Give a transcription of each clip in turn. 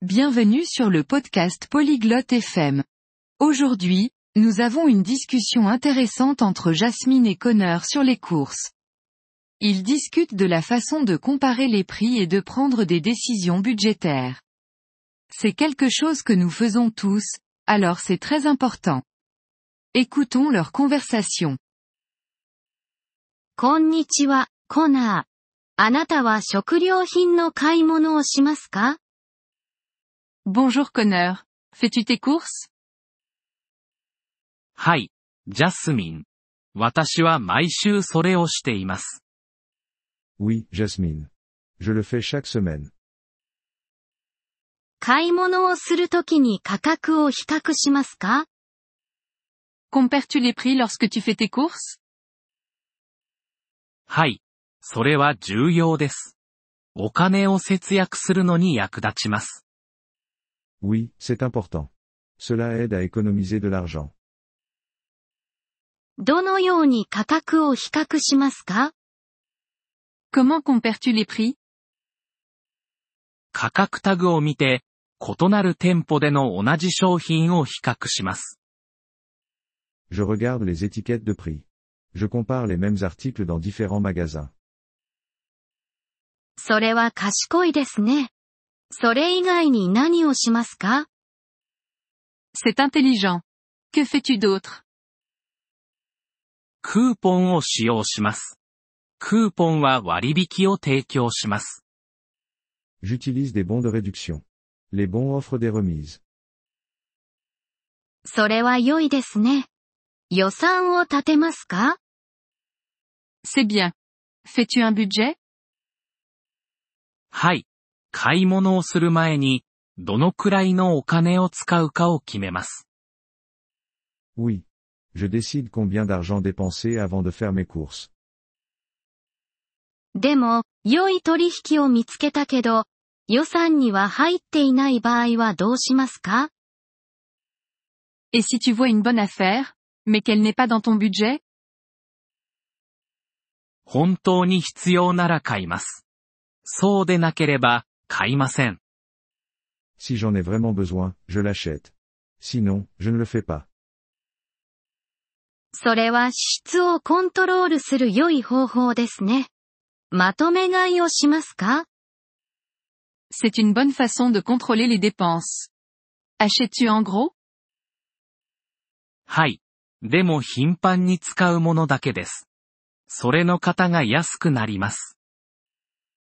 Bienvenue sur le podcast Polyglotte FM. Aujourd'hui, nous avons une discussion intéressante entre Jasmine et Connor sur les courses. Ils discutent de la façon de comparer les prix et de prendre des décisions budgétaires. C'est quelque chose que nous faisons tous, alors c'est très important. Écoutons leur conversation. こんにちは、コナー。あなたは食料品の買い物をしますか Bonjour Connor. Fais-tu tes courses はい、ジャスミン。私は毎週それをしています。Oui, Jasmine. Je le fais chaque semaine. 買い物をするときに価格を比較しますか Compares-tu les prix lorsque tu fais tes courses はい、それは重要です。お金を節約するのに役立ちます。Oui, c'est important. Cela aide à économiser de l'argent. どのように価格を比較しますか Comment compares-tu les prix 価格タグを見て、異なる店舗での同じ商品を比較します。Je regarde les étiquettes de prix. Je compare les mêmes articles dans différents magasins. それは賢いですね。それ以外に何をしますか C'est intelligent. Que fais-tu d'autre クーポンを使用します。クーポンは割引を提供します。J'utilise des bons de réduction. Les bons offrent des remises. それは良いですね。予算を立てますか C'est bien. Fais-tu un budget はい。買い物をする前に、どのくらいのお金を使うかを決めます。Oui. Je décide combien d'argent dépenser avant de faire mes courses. でも、良い取引を見つけたけど、予算には入っていない場合はどうしますか Et si tu vois une bonne affaire, mais qu'elle n'est pas dans ton budget 本当に必要なら買います。そうでなければ、買いません。Si j'en ai vraiment besoin, je l'achète. Sinon, je ne le fais pas. それは支出をコントロールする良い方法ですね。まとめ買いをしますか C'est une bonne façon de contrôler les dépenses. Achètes-tu en gros はい。でも頻繁に使うものだけです。それの方が安くなります。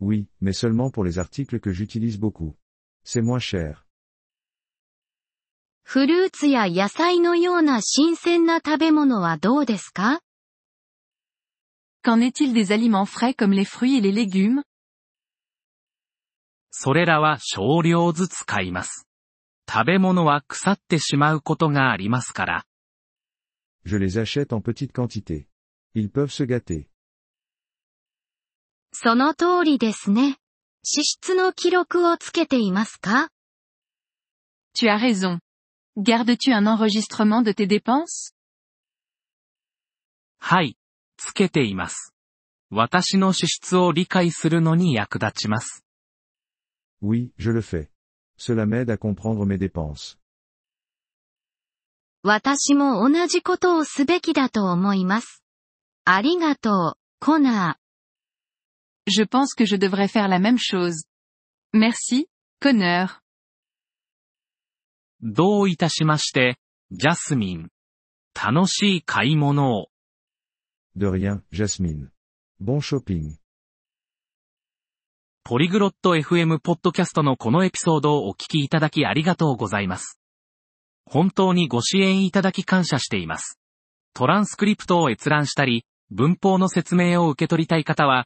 Oui, mais seulement pour les articles que j'utilise beaucoup. C'est moins cher. フルーツや野菜のような新鮮な食べ物はどうですか Qu'en est-il des aliments frais comme les fruits et les légumes それらは少量ずつ買います。食べ物は腐ってしまうことがありますから。 Je les achète en petite quantité. Ils peuvent se gâter. その通りですね。支出の記録をつけていますか Tu as raison. Gardes-tu un enregistrement de tes dépenses はい。つけています。私の支出を理解するのに役立ちます。Oui, je le fais. Cela m'aide à comprendre mes dépenses. 私も同じことをすべきだと思います。ありがとう、コナ Je pense que je devrais faire la même chose. Merci, Connor. どういたしまして、ジャスミン。楽しい買い物を。De rien, Jasmine. Bon shopping. ポリグロット FM ポッドキャストのこのエピソードをお聞きいただきありがとうございます。本当にご支援いただき感謝しています。トランスクリプトを閲覧したり、文法の説明を受け取りたい方は、